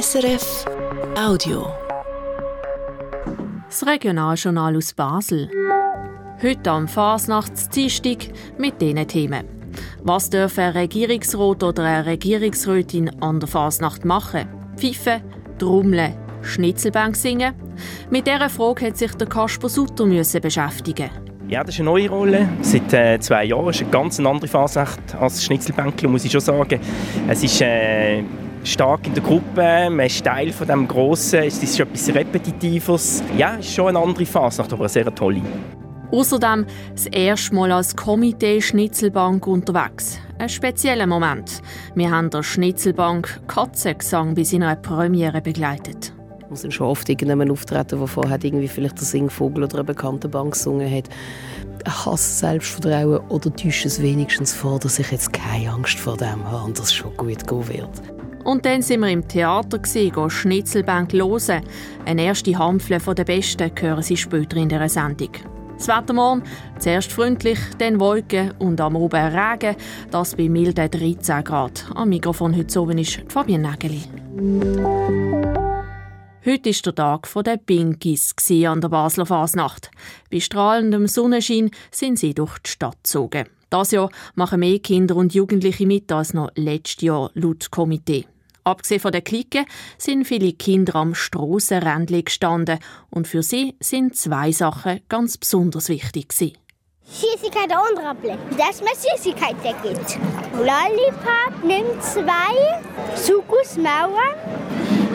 SRF Audio. Das Regionaljournal aus Basel. Heute am Fasnachtsdienstag mit diesen Themen. Was dürfen ein Regierungsrat oder eine Regierungsrätin an der Fasnacht machen? Pfeifen, Trommeln, Schnitzelbank singen? Mit dieser Frage hat sich der Kasper Sutter beschäftigen ja, das ist eine neue Rolle. Seit äh, zwei Jahren ist eine ganz andere Fasnacht als Schnitzelbänkler, muss ich schon sagen. Es ist äh, stark in der Gruppe, man ist Teil von dem Grossen, es ist etwas Repetitives. Ja, es ist schon eine andere Fasnacht, aber eine sehr tolle. Außerdem das erste Mal als Komitee Schnitzelbank unterwegs. Ein spezieller Moment. Wir haben der Schnitzelbank Katzengesang bei seiner Premiere begleitet. Wir sind schon oft irgendjemand auftreten, der vorher irgendwie vielleicht der Singvogel oder eine bekannte Bank gesungen hat. Hass Selbstvertrauen oder täuscht es wenigstens vor, dass ich jetzt keine Angst vor dem habe und das schon gut gehen wird. Und dann sind wir im Theater, gehen Schnitzelbank hören. Eine erste Hampfle von der Besten hören Sie später in dieser Sendung. Das Wetter morgen, zuerst freundlich, dann Wolken und am Oben Regen, das bei milden 13 Grad. Am Mikrofon heute oben ist Fabian Nägeli. Heute war der Tag der Binkies an der Basler Fasnacht. Bei strahlendem Sonnenschein sind sie durch die Stadt gezogen. Das Jahr machen mehr Kinder und Jugendliche mit als noch letztes Jahr laut Komitee. Abgesehen von der Clique sind viele Kinder am Strassenrändchen gestanden und für sie sind zwei Sachen ganz besonders wichtig gewesen. Süßigkeit und Rappel, dass man Süßigkeit gibt. Lollipop nimmt zwei, Sukus Mauer.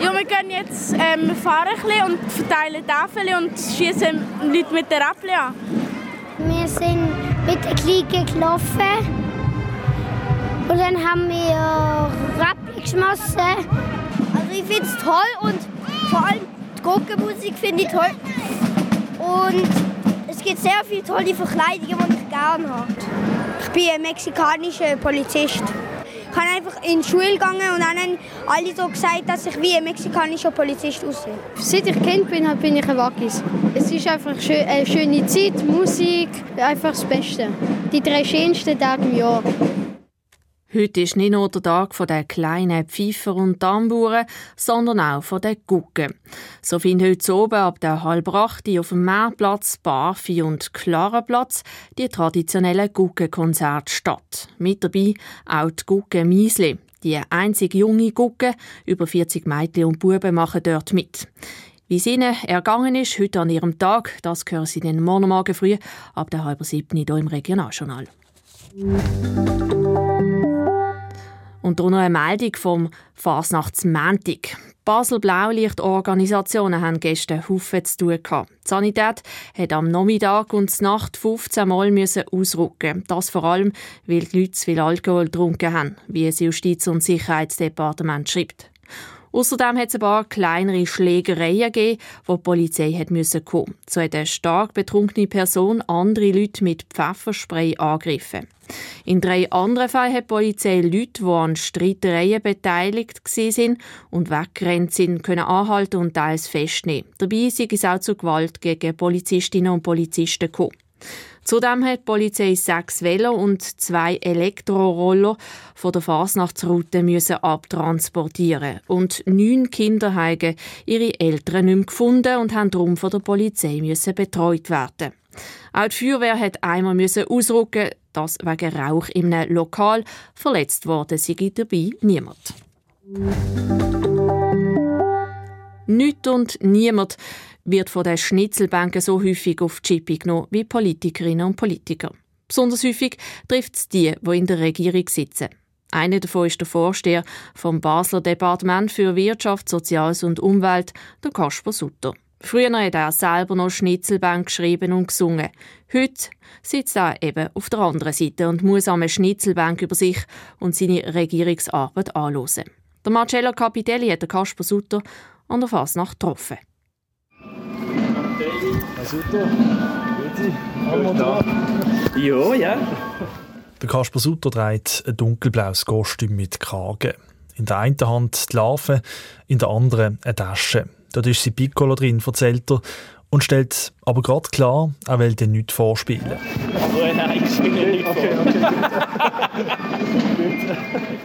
Ja, wir gehen jetzt ähm, fahren ein und verteilen Tafeln und schießen Leute mit der Rappel an. Wir sind mit der Clique gelaufen und dann haben wir Rappel geschmissen. Also ich finde es toll und vor allem Gurkenmusik finde ich toll. Und es gibt sehr viele tolle Verkleidungen, die ich gerne habe. Ich bin ein mexikanischer Polizist. Ich bin einfach in die Schule gegangen und dann haben alle so gesagt, dass ich wie ein mexikanischer Polizist aussehe. Seit ich Kind bin, bin ich ein Wackis. Es ist einfach eine schöne Zeit, Musik, einfach das Beste. Die drei schönsten Tage im Jahr. Heute ist nicht nur der Tag der kleinen Pfeifer und Tamburen, sondern auch von den Gucken. So finden heute oben ab der halb auf dem Meerplatz, Barfi und Klarenplatz die traditionellen Guggenkonzerte statt. Mit dabei auch die Guggen Miesli. Die einzige junge Gucke, über 40 Mädchen und Buben machen dort mit. Wie es ihnen ergangen ist, heute an ihrem Tag, das hören Sie den morgen früh ab der halben siebten hier im Regionaljournal. Und hier noch eine Meldung vom Fasnachtsmäntig. Basel Blaulichtorganisationen haben gestern Haufen zu tun gehabt. Die Sanität hat am Nachmittag und Nacht 15 Mal ausrücken. Das vor allem, weil die Leute zu viel Alkohol getrunken haben, wie das Justiz- und Sicherheitsdepartement schreibt. Außerdem hat es ein paar kleinere Schlägereien gegeben, wo die Polizei hat müssen kommen. So hat eine stark betrunkene Person andere Leute mit Pfefferspray angegriffen. In drei anderen Fällen hat die Polizei Leute, die an Streitereien beteiligt waren und weggerannt sind, können anhalten und teils festnehmen. Dabei ist es auch zu Gewalt gegen Polizistinnen und Polizisten gekommen. Zudem hat die Polizei sechs Velo und zwei Elektroroller von der Fasnachtsroute müssen abtransportieren und neun Kinder haben ihre Eltern nicht mehr gefunden und haben darum von der Polizei müssen betreut werden. Auch die Feuerwehr hat einmal ausrücken, dass wegen Rauch einem Lokal verletzt worden sei dabei niemand. Nicht und niemand wird von den Schnitzelbänken so häufig auf die Chippe genommen wie Politikerinnen und Politiker. Besonders häufig trifft es die, die in der Regierung sitzen. Einer davon ist der Vorsteher vom Basler Departement für Wirtschaft, Soziales und Umwelt, der Kasper Sutter. Früher hat er selber noch Schnitzelbank geschrieben und gesungen. Heute sitzt er eben auf der anderen Seite und muss am Schnitzelbank über sich und seine Regierungsarbeit anschauen. Der Marcello Capitelli hat den Kasper Sutter an der Fasnacht getroffen. Sutter, grüezi. Ja, ja. Der Kasper Sutter trägt ein dunkelblaues Kostüm mit Kragen. In der einen Hand die Larve, in der anderen eine Tasche. Dort ist sie Piccolo drin, erzählt er. Und stellt aber gerade klar, er will dir nichts vorspielen. Aber nein, ich spiele nicht okay, okay,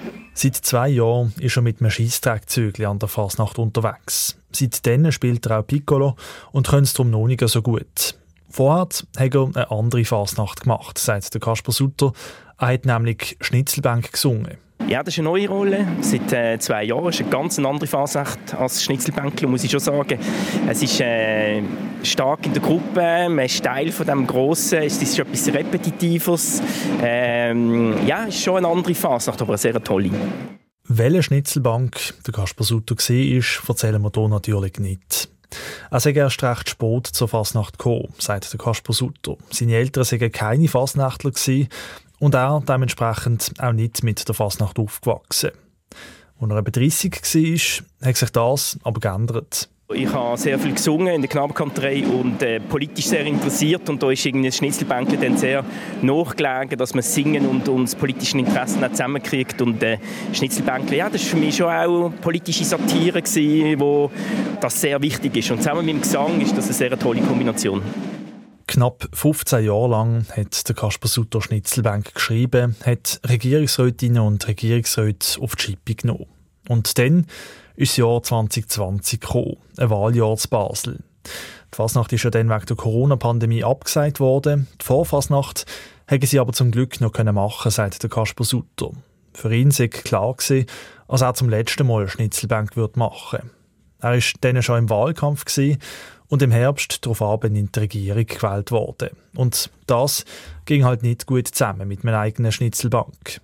Seit zwei Jahren ist er mit einem Scheisstrackzügel an der Fasnacht unterwegs. Seitdem spielt er auch Piccolo und kann es darum noch nicht so gut. Vorher hat er eine andere Fasnacht gemacht, sagt der Kasper Sutter. Er hat nämlich Schnitzelbank gesungen. Ja, das ist eine neue Rolle. Seit äh, zwei Jahren ist eine ganz andere Fasnacht als Schnitzelbänkler, muss ich schon sagen. Es ist äh, stark in der Gruppe, man ist Teil von dem Grossen, es ist etwas Repetitives. Ähm, ja, es ist schon eine andere Fasnacht, aber eine sehr tolle. Welche Schnitzelbank der Kasper Sutter war, erzählen wir hier natürlich nicht. Er sei erst recht spät zur Fasnacht gekommen, sagt der Kasper Sutter. Seine Eltern seien keine Fasnachtler und er dementsprechend auch nicht mit der Fasnacht aufgewachsen. Als er etwa 30 war, hat sich das aber geändert. Ich habe sehr viel gesungen in der Knabenkanterei und äh, politisch sehr interessiert und da ist irgendwie das Schnitzelbänkchen dann sehr nachgelegen, dass man Singen und, und das politische Interesse zusammenkriegt und äh, Schnitzelbänkchen, ja, das war für mich schon auch politische Satire gewesen, wo das sehr wichtig ist und zusammen mit dem Gesang ist das eine sehr tolle Kombination. Knapp 15 Jahre lang hat der Kasper Sutter Schnitzelbank geschrieben, hat Regierungsrätinnen und Regierungsräte auf die Schippe genommen. Und dann ist das Jahr 2020 gekommen, ein Wahljahr zu Basel. Die Fasnacht ist ja dann wegen der Corona-Pandemie abgesagt worden. Die Vorfasnacht hätten sie aber zum Glück noch machen sagt der Kasper Sutter. Für ihn sei klar gewesen, dass er zum letzten Mal Schnitzelbank machen würde. Er war dann schon im Wahlkampf gewesen und im Herbst darauf in die Regierung gewählt worden. Und das ging halt nicht gut zusammen mit meiner eigenen Schnitzelbank.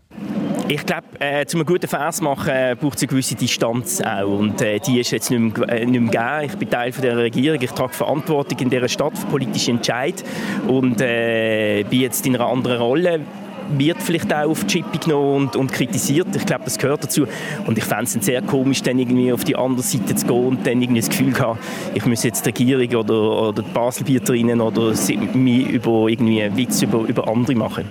Ich glaube, äh, um einen guten Vers machen, äh, braucht es eine gewisse Distanz auch. Und äh, die ist jetzt nicht mehr, äh, nicht mehr gegeben. Ich bin Teil von der Regierung. Ich trage Verantwortung in dieser Stadt für politische Entscheid und äh, bin jetzt in einer anderen Rolle wird vielleicht auch auf die Chippe genommen und, und kritisiert. Ich glaube, das gehört dazu. Und ich fände es sehr komisch, dann irgendwie auf die andere Seite zu gehen und dann irgendwie das Gefühl haben, ich muss jetzt die Regierung oder, oder die Baselbieterinnen oder mich über irgendwie Witz über, über andere machen.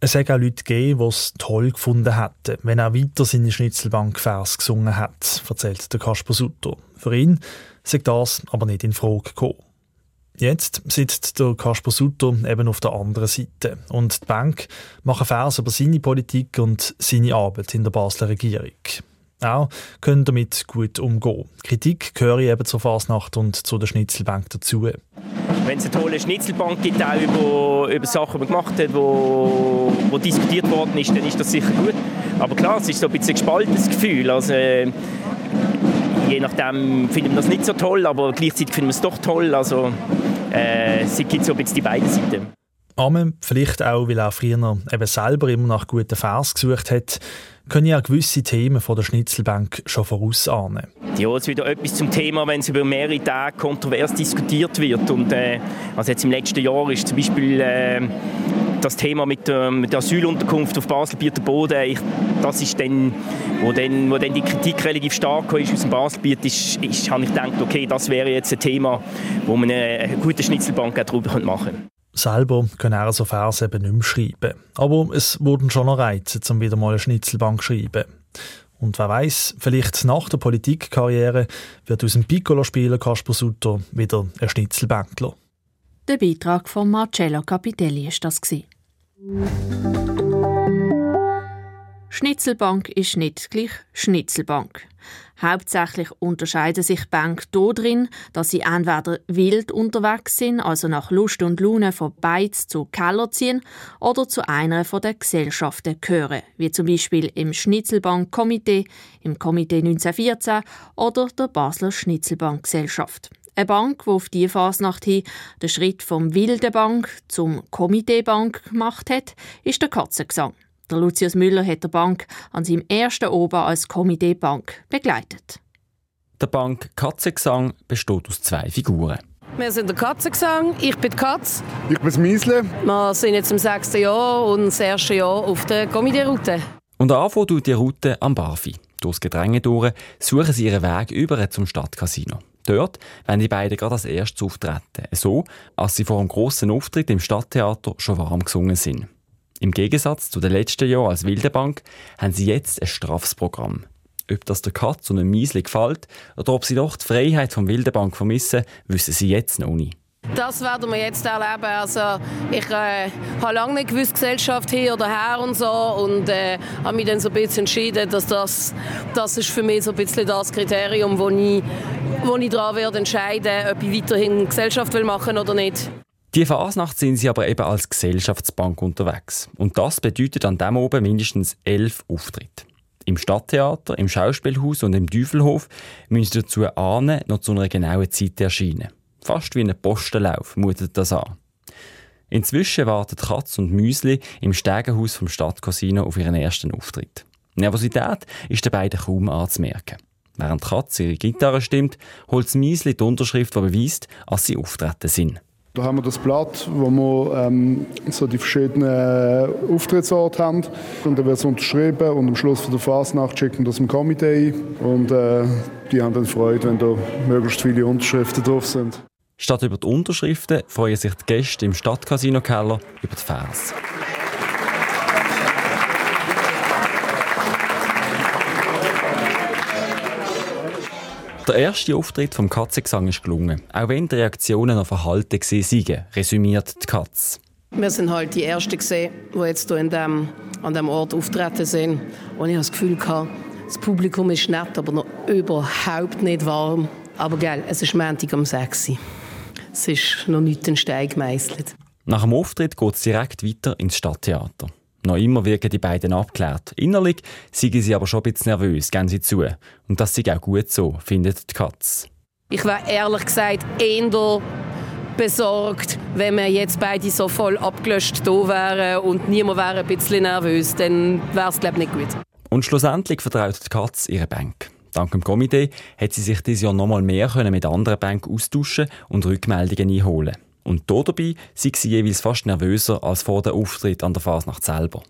Es hat auch Leute gegeben, die es toll gefunden hätten, wenn er weiter seine Schnitzelbank-Vers gesungen hat, erzählt der Kasper Sutter. Für ihn sagt das aber nicht in Frage gekommen. Jetzt sitzt der Kasper Sutter eben auf der anderen Seite und die Bank macht Vers über seine Politik und seine Arbeit in der Basler Regierung. Auch können damit gut umgehen. Kritik gehöre eben zur Fasnacht und zu der Schnitzelbank dazu. Wenn es eine tolle Schnitzelbank gibt, auch über, über Sachen, die man gemacht hat, wo, wo diskutiert worden ist, dann ist das sicher gut. Aber klar, es ist so ein bisschen ein gespaltenes Gefühl. Also, äh, je nachdem finden wir das nicht so toll, aber gleichzeitig finden wir es doch toll. Also äh, es gibt so ein bisschen die beiden Seiten. Amen, vielleicht auch, weil er früher eben selber immer nach guten Vers gesucht hat, können ja gewisse Themen von der Schnitzelbank schon vorausahnen. Ja, es ist wieder etwas zum Thema, wenn es über mehrere Tage kontrovers diskutiert wird. Und, äh, also jetzt im letzten Jahr ist zum Beispiel äh, das Thema mit, äh, mit der Asylunterkunft auf Baselbieter Boden, ich, das ist dann, wo dann, wo dann die Kritik relativ stark ist aus dem Baselbiet, ist, ist, habe ich gedacht, okay, das wäre jetzt ein Thema, wo man eine, eine gute Schnitzelbank darüber machen könnte. Selber können er so Verse eben nicht mehr schreiben. Aber es wurden schon noch Reize, um wieder mal eine Schnitzelbank zu schreiben. Und wer weiß, vielleicht nach der Politikkarriere wird aus dem Piccolo-Spieler Kasper Sutter wieder ein Schnitzelbänkler. Der Beitrag von Marcello Capitelli war das. Schnitzelbank ist nicht gleich Schnitzelbank. Hauptsächlich unterscheiden sich Banken darin, dass sie entweder wild unterwegs sind, also nach Lust und Laune von Beiz zu Keller ziehen, oder zu einer von den Gesellschaften gehören, wie zum Beispiel im Schnitzelbank-Komitee, im Komitee 1914 oder der Basler Schnitzelbank-Gesellschaft. Eine Bank, die auf diese Fasnacht hin den Schritt vom Wilden Bank zum Komiteebank gemacht hat, ist der Katzengesang. Der Lucius Müller hat die Bank an seinem ersten Oben als Komiteebank begleitet. Der Bank Katzengesang besteht aus zwei Figuren. Wir sind der Katzengesang, ich bin die Katz. Ich bin das Miesle. Wir sind jetzt im sechsten Jahr und das erste Jahr auf der Komiteeroute. Und anfangen tut die Route am Barfi. Durchs Gedränge durch suchen sie ihren Weg über zum Stadtcasino. Dort werden die beiden gerade als erstes auftreten. So, als sie vor einem grossen Auftritt im Stadttheater schon warm gesungen sind. Im Gegensatz zu den letzten Jahren als Wildebank haben sie jetzt ein straffes Programm. Ob das der Katz und dem Miesli gefällt oder ob sie doch die Freiheit vom Wildebank vermissen, wissen sie jetzt noch nicht. Das werden wir jetzt erleben. Also ich äh, habe lange nicht gewusst, Gesellschaft hier oder her und so und äh, habe mich dann so ein bisschen entschieden, dass das, das ist für mich so ein bisschen das Kriterium, wo ich, wo ich daran werde entscheiden, ob ich weiterhin Gesellschaft will machen oder nicht. Die Fasnacht sind sie aber eben als Gesellschaftsbank unterwegs. Und das bedeutet an dem oben mindestens elf Auftritte. Im Stadttheater, im Schauspielhaus und im Teufelhof müssen sie dazu ahnen, noch zu einer genauen Zeit erscheinen. Fast wie ein Postenlauf mutet das an. Inzwischen warten Katz und Müsli im Stegenhaus vom Stadtcasino auf ihren ersten Auftritt. Nervosität ist den beiden kaum anzumerken. Während Katz ihre Gitarre stimmt, holt Müsli die Unterschrift, die beweist, dass sie auftreten sind. Da haben wir das Blatt, wo wir ähm, so die verschiedenen Auftrittsorte haben. Und dann wird es unterschrieben und am Schluss von der Fasnacht schicken wir das im Komitee Und äh, die haben dann Freude, wenn da möglichst viele Unterschriften drauf sind. Statt über die Unterschriften freuen sich die Gäste im Stadtcasino-Keller über die Fans. Der erste Auftritt vom Katzengesang ist gelungen, auch wenn die Reaktionen auf Verhalten waren, resümiert die Katz. Wir sind halt die Ersten, die jetzt hier dem, an diesem Ort auftreten sind. Und ich habe das Gefühl, das Publikum ist nett, aber noch überhaupt nicht warm. Aber gell, es ist Montag um 6 Uhr. Es ist noch nicht ein Stein gemeißelt. Nach dem Auftritt geht es direkt weiter ins Stadttheater. Noch immer wirken die beiden abgeklärt. Innerlich sind sie aber schon ein bisschen nervös, gehen sie zu. Und das ist auch gut so, findet die Katz. Ich wäre ehrlich gesagt eher besorgt, wenn wir jetzt beide so voll abgelöscht da wären und niemand wäre ein bisschen nervös. Dann wäre es, glaube ich, nicht gut. Und schlussendlich vertraut die Katz ihre Bank. Dank dem Komitee hat sie sich dieses Jahr noch mal mehr mit anderen Banken austauschen und Rückmeldungen einholen und dabei sind sie jeweils fast nervöser als vor dem Auftritt an der Fasnacht selber.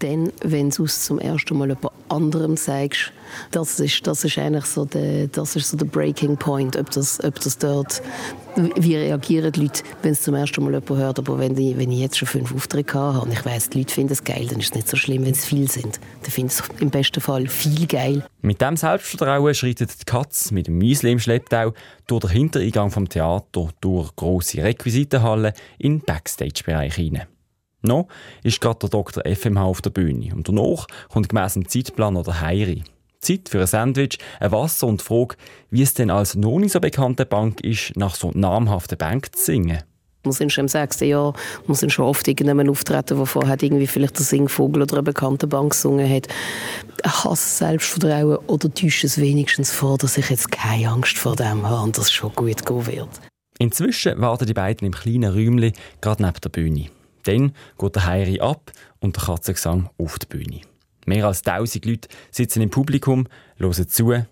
Dann, wenn du es zum ersten Mal jemand anderem sagst, das ist, das ist eigentlich so der, das ist so der Breaking Point, ob das, ob das dort, wie reagieren die Leute, wenn es zum ersten Mal jemand hört. Aber wenn ich, wenn ich jetzt schon fünf Aufträge habe und ich weiß, die Leute finden es geil, dann ist es nicht so schlimm, wenn es viel sind. Dann finde ich es im besten Fall viel geil. Mit dem Selbstvertrauen schreitet die Katz mit dem Müsli im Schlepptau durch den Hintereingang vom Theater, durch grosse Requisitenhallen in den Backstage-Bereich hinein. Noch ist gerade der Dr. FMH auf der Bühne und danach kommt gemäss dem Zeitplan noch der Heiri. Zeit für ein Sandwich, ein Wasser und die Frage, wie es denn als noch nicht so bekannte Bank ist, nach so namhaften Bank zu singen. Wir sind schon im sechsten Jahr, wir sind schon oft irgendjemand auftreten, der vorher irgendwie vielleicht der Singvogel oder eine bekannte Bank gesungen hat. Hass Selbstvertrauen oder täuscht es wenigstens vor, dass ich jetzt keine Angst vor dem habe und das schon gut gehen wird. Inzwischen warten die beiden im kleinen Räumchen gerade neben der Bühne. Dann geht der Heiri ab und der Katzengesang auf die Bühne. Mehr als tausend Leute sitzen im Publikum, hören zu.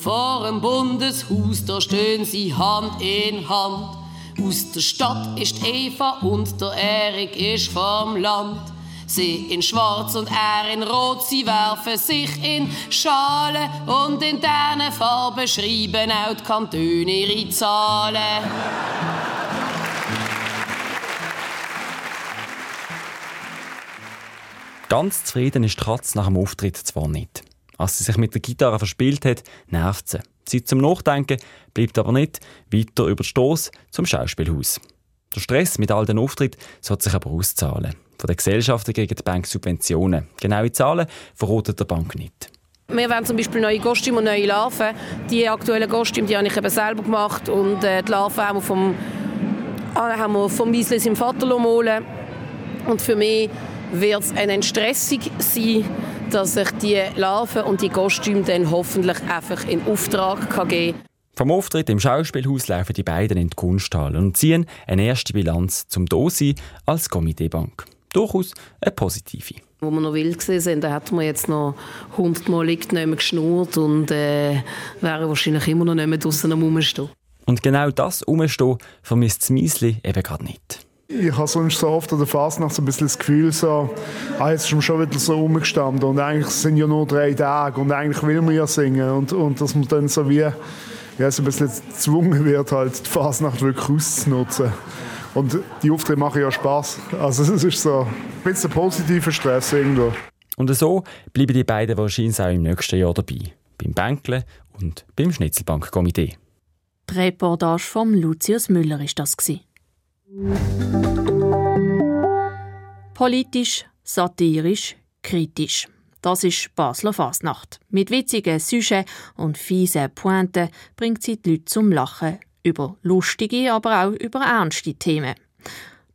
Vor dem Bundeshaus, da stehen sie Hand in Hand. Aus der Stadt ist Eva und der Erik ist vom Land. Sie in Schwarz und er in Rot, sie werfen sich in Schale und in diesen Farben schreiben auch die Kantone ihre Zahlen. Ganz zufrieden ist die Katze nach dem Auftritt zwar nicht. Als sie sich mit der Gitarre verspielt hat, nervt sie. Zeit zum Nachdenken bleibt aber nicht. Weiter über die Stoss zum Schauspielhaus. Der Stress mit all den Auftritten sollte sich aber auszahlen. Von den Gesellschaften kriegen die Bank Subventionen. Genaue Zahlen verrotet der Bank nicht. Wir wollen zum Beispiel neue Kostüme und neue Larven. Die aktuellen Kostüme die habe ich eben selber gemacht und äh, die Larven haben wir vom, äh, haben wir vom Wieslis im Vater holen. Und für mich wird es eine Entstressung sein, dass ich die Larven und die Kostüme dann hoffentlich einfach in Auftrag kann geben kann. Vom Auftritt im Schauspielhaus laufen die beiden in die Kunsthalle und ziehen eine erste Bilanz zum Dosi als Komiteebank. Durchaus eine positive. Wo wir noch wild sind, da hat man jetzt noch hundertmal nicht mehr geschnurrt und äh, wäre wahrscheinlich immer noch nicht mehr draussen am Rumstehen. Und genau das Umstehen vermisst das Miesli eben gerade nicht. Ich habe sonst so oft an der Fasnacht so ein bisschen das Gefühl, so, ah, jetzt ist man schon wieder so rumgestanden und eigentlich sind ja nur drei Tage und eigentlich will man ja singen und, und dass man dann so wie ja, so ein bisschen gezwungen wird, halt die Fasnacht wirklich auszunutzen. Und die Auftritte machen ja Spaß. Also es ist so ein bisschen positiver Stress irgendwo. Und so bleiben die beiden wahrscheinlich auch im nächsten Jahr dabei. Beim Bänkle und beim Schnitzelbankkomitee. Die Reportage von Lucius Müller ist das. Politisch, satirisch, kritisch. Das ist Basler Fasnacht. Mit witzigen Sujets und fiesen Pointen bringt sie die Leute zum Lachen über lustige, aber auch über ernste Themen.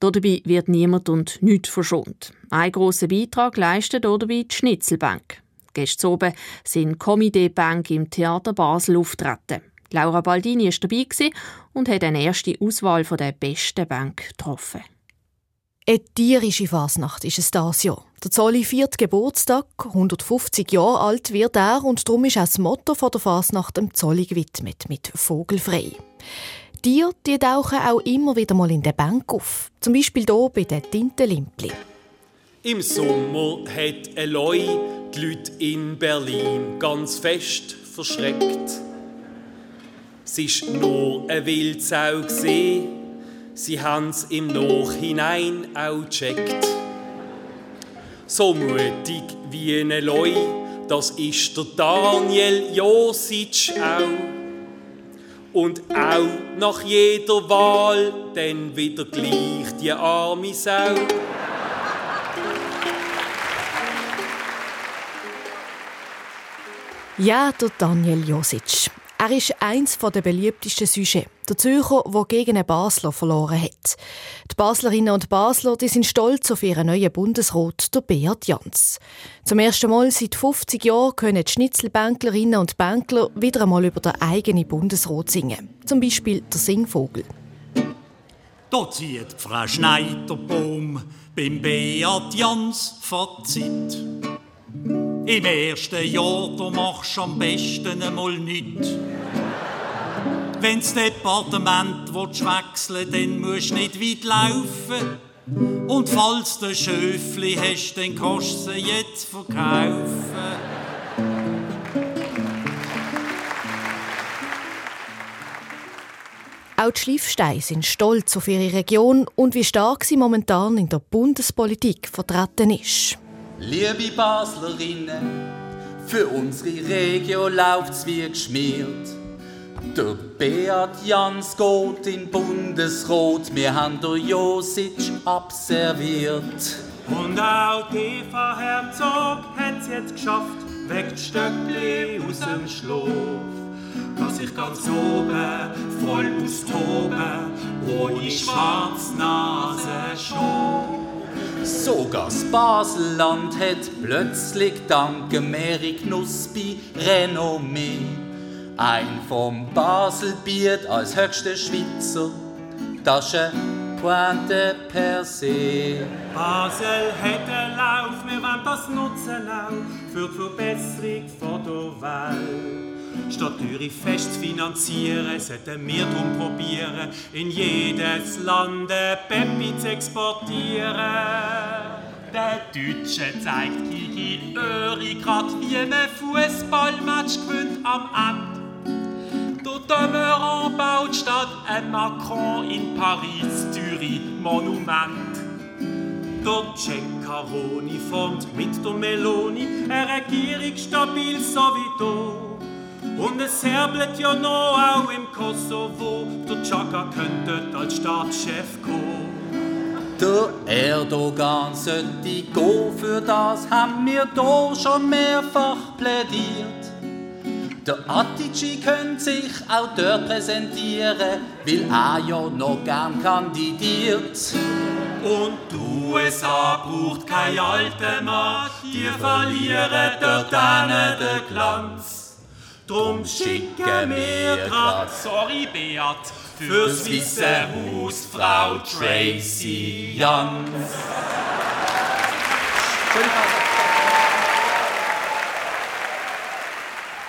Dabei wird niemand und nichts verschont. Ein grosser Beitrag leistet dabei die Schnitzelbank. Gestern oben sind Comedy Bank im Theater Basel auftreten. Laura Baldini war dabei und hat eine erste Auswahl der besten Bank getroffen. Eine tierische Fasnacht ist es dieses Jahr. Der Zolli viert Geburtstag, 150 Jahre alt wird er und darum ist auch das Motto der Fasnacht dem Zolli gewidmet, mit Vogelfrei. Tiere die tauchen auch immer wieder mal in der Bank auf. Zum Beispiel hier bei den Tintenlimpli. Im Sommer hat Eloy die Leute in Berlin ganz fest verschreckt. Sie war nur eine Wildsau. Sie haben es im Nachhinein auch gecheckt. So mutig wie ein Eloy, das ist der Daniel Josic auch. Und auch nach jeder Wahl dann wieder gleich die arme Sau. Ja, der Daniel Josic. Er ist eins der beliebtesten Sujets. Der Zürcher, der gegen einen Basler verloren hat. Die Baslerinnen und Basler die sind stolz auf ihren neuen Bundesrat, der Beat Jans. Zum ersten Mal seit 50 Jahren können die Schnitzelbänklerinnen und Bänkler wieder einmal über den eigenen Bundesrat singen. Zum Beispiel der Singvogel. Da zieht Frau Schneiderbaum beim Beat Jans Fazit. Im ersten Jahr da machst du am besten einmal nichts. Wenn das Departement wechseln dann musst du nicht weit laufen. Und falls du Schöfli hast, dann kannst du sie jetzt verkaufen. Auch die Schliffsteine sind stolz auf ihre Region und wie stark sie momentan in der Bundespolitik vertreten ist. Liebe Baslerinnen, für unsere Region läuft's wie geschmiert. Der Beat Jans geht in Bundesrot, wir haben der Josic abserviert. Und auch die Eva Herzog hat's jetzt geschafft, weckt Stöckli aus dem Schlaf. Dass ich ganz oben voll austoben, ohne Schwarznase schon. Sogar das Baselland hat plötzlich dank Mary Knuspi Renommee. Ein vom Baselbier als höchster Schweizer, das ist Pointe per se. Basel hat einen Lauf, wir wollen das nutzen auch für die Verbesserung der Welt. Statt eure Fest zu finanzieren, sollten wir darum probieren, in jedes Land Peppi zu exportieren. Der Deutsche zeigt Kiki Öri grad, wie man Fußballmatch gewinnt am Ende. Der Demeurant baut statt ein Macron in Paris, Zürich, Monument. Der Ceccaroni formt mit der Meloni eine Regierung stabil so wie du. Und es herblet ja noch auch im Kosovo, der Chaka könnte als Staatschef kommen. Der Erdogan sollte gehen, für das haben wir hier schon mehrfach plädiert. Der Atici könnte sich auch dort präsentieren, weil er ja noch gern kandidiert. Und die USA braucht keine alte Macht, die verlieren dort den Glanz. Drum schicken wir grad, sorry Beat, fürs Weiße Haus Frau Tracy Jans.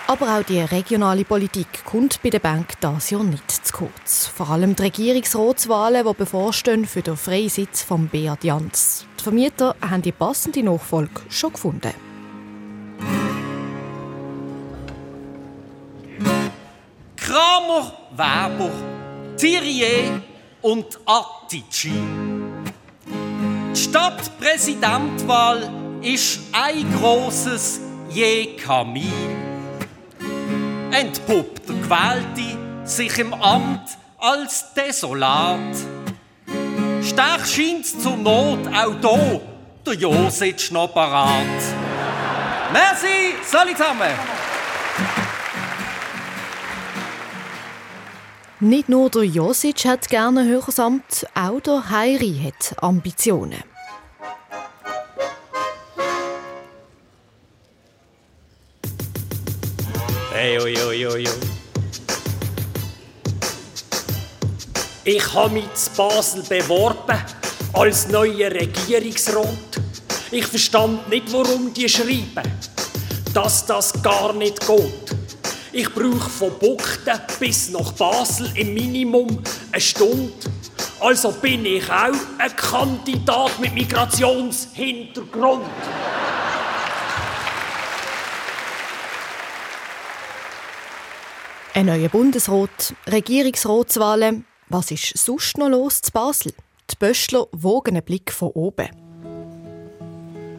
Aber auch die regionale Politik kommt bei der Bank dieses Jahr nicht zu kurz. Vor allem die Regierungsratswahlen, die bevorstehen für den Freisitz von Beat Jans. Die Vermieter haben die passende Nachfolge schon gefunden. Kramer, Weber, Thierry und Attici. Die Stadtpräsidentwahl ist ein großes Je Kamin. Entpuppt der Gewählte sich im Amt als desolat. Stach scheint's zur Not auch da, der Josic noch parat. Merci, salut zusammen! Nicht nur der Josic hat gerne ein höheres Amt, auch der Heiri hat Ambitionen. Hey, oi, oi, oi. Ich habe mich zu Basel beworben als neuer Regierungsrat. Ich verstand nicht, warum die schreiben, dass das gar nicht geht. Ich brauche von Buchten bis nach Basel im Minimum eine Stunde. Also bin ich auch ein Kandidat mit Migrationshintergrund. Ein neuer Bundesrat, Regierungsratswahlen. Was ist sonst noch los zu Basel? Die Böschler wogen einen Blick von oben.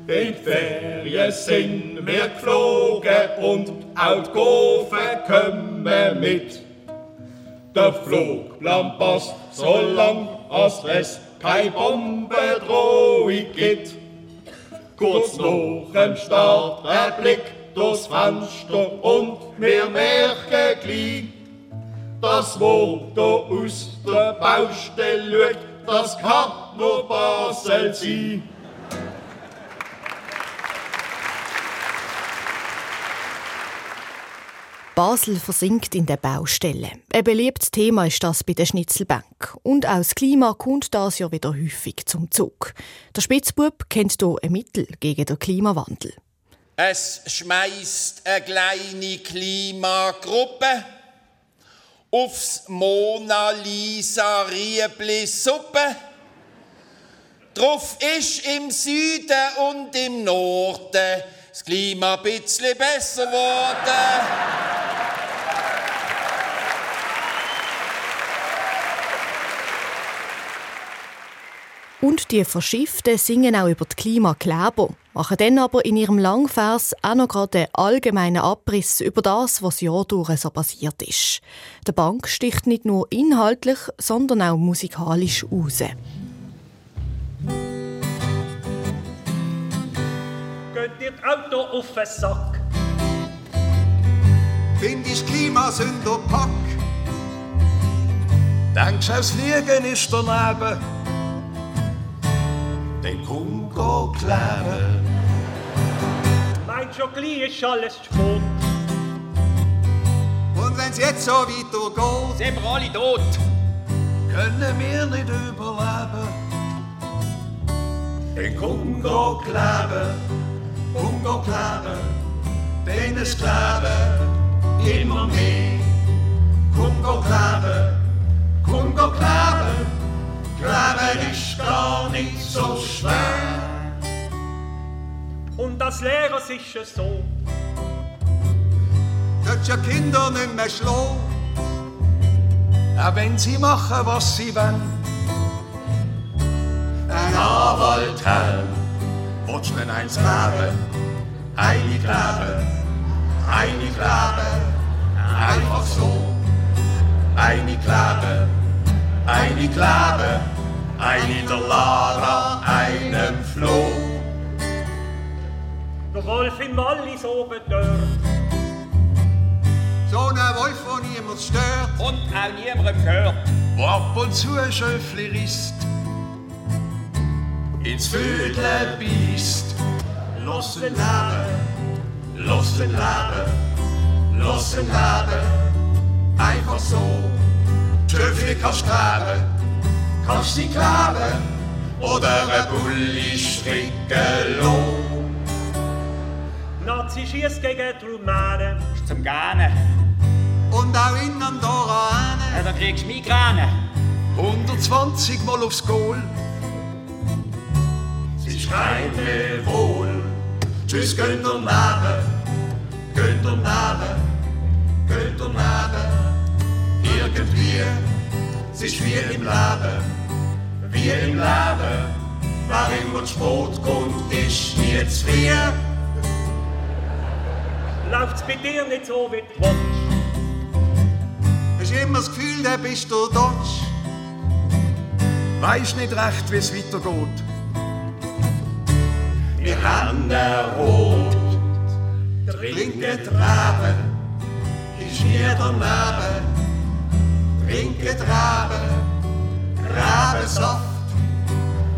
In Ferien sind wir geflogen und auch die Gofen kommen mit. Der Flugplan passt so lang, als es keine Bombendrohung gibt. Kurz nach dem Start ein Blick durchs Fenster und wir merken gleich, das, da aus der Baustelle schaut, das kann nur Basel sein. Basel versinkt in der Baustelle. Ein beliebtes Thema ist das bei der Schnitzelbank. Und auch das Klima kommt das Jahr wieder häufig zum Zug. Der Spitzbub kennt hier ein Mittel gegen den Klimawandel. Es schmeißt eine kleine Klimagruppe aufs Mona Lisa Riebli Suppe. Drauf ist im Süden und im Norden das Klima ein bisschen besser geworden. Und die Verschifften singen auch über die Klimakleber, machen dann aber in ihrem Langvers auch noch gerade einen allgemeinen Abriss über das, was Jahr durch so passiert ist. Der Bank sticht nicht nur inhaltlich, sondern auch musikalisch raus. Geht ihr Auto auf den Sack? Find ich Klimasünder Pack. Denkst du, aufs Fliegen ist daneben? Den kleben. Meint schon gleich ist alles tot. Und wenn's jetzt so weitergeht, sind wir alle tot. Können wir nicht überleben. Den komm, go kleben. Komm, go kleben. Denn es kleben immer mehr. Komm, go kleben. Komm, Kleben ist gar nicht so schwer. Und das Lehrer ist es so. Dort ja Kinder nicht mehr schlagen. Auch wenn sie machen, was sie wollen. Ein Anwalthelm, willst du denn eins kleben? Eine kleben, eine kleben, einfach so. Eine kleben, eine kleben, eine der Lara, einem Flo. Der Wolf im Wallis oben dort. So ein Wolf, der niemand stört. Und auch niemandem gehört. Wo ab und zu ein Schöffli risst. Ins Vödle beißt. Lass ihn leben. Lass ihn leben. Lass ihn leben. Einfach so. Schöffli kannst kleben. Kannst sie kleben. Oder ein Bulli stricken lassen. Nazi schießt gegen die Rumänen. Ist zum Gähnen. Und auch in Andorra Ja, dann kriegst du Migräne. 120 Mal aufs Goal. Sie schreien mir wohl. Tschüss, könnt ihr leben. Könnt ihr leben. Könnt ihr leben. Irgendwie. Es ist wie im Leben. Wie im. Wer immer zu spät kommt, ist nie zu viel. Läuft's bei dir nicht so, wie du? Es immer das Gefühl, der bist du Dodge. Weiß nicht recht, wie es weitergeht. Wir haben Rot, trinken Traben, ist nie daneben. Trinken Traben, Rabensaft,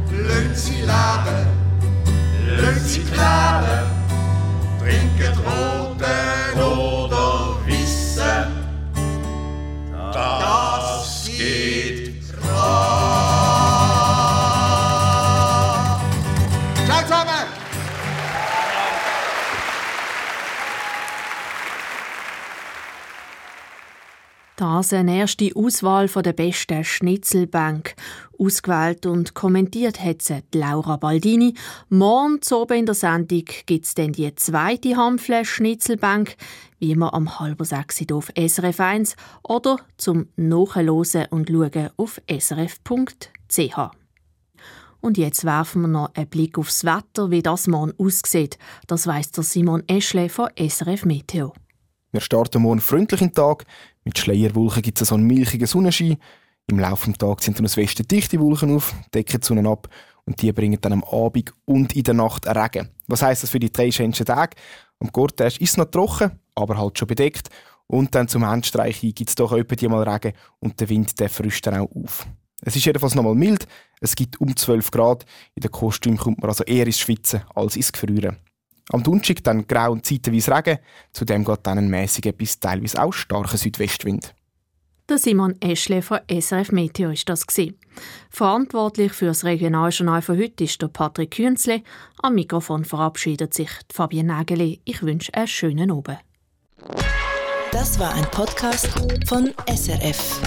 lönt sie leben, lönt sie kleben. Das eine erste Auswahl der besten Schnitzelbank. Ausgewählt und kommentiert hat sie Laura Baldini. Morgen oben in der Sendung gibt es dann die zweite Hampfle Schnitzelbank, wie immer am halber sechs auf SRF 1 oder zum Nachhören und Schauen auf srf.ch. Und jetzt werfen wir noch einen Blick aufs Wetter, wie das morgen aussieht. Das weiss der Simon Eschle von SRF Meteo. Wir starten morgen freundlich in Tag. Mit Schleierwolken gibt es so einen milchigen Sonnenschein. Im Laufe des Tages sind dann aus Westen dichte Wolken auf, decken die Sonne ab und die bringen dann am Abend und in der Nacht Regen. Was heisst das für die drei schönsten Tage? Am Cortège ist es noch trocken, aber halt schon bedeckt. Und dann zum Endstreich gibt es doch etwa die mal Regen und der Wind der frischt dann auch auf. Es ist jedenfalls noch mal mild, es gibt um 12 Grad. In den Kostüm kommt man also eher ins Schwitzen als ins Gefrieren. Am Donnerstag dann grau und zeitweise Regen, zudem geht dann ein mäßiger bis teilweise auch starker Südwestwind. Der Simon Eschle von SRF Meteo ist das gewesen. Verantwortlich für das Regionaljournal von heute ist der Patrick Künzle. Am Mikrofon verabschiedet sich Fabienne Nageli. Ich wünsche einen schönen Abend. Das war ein Podcast von SRF.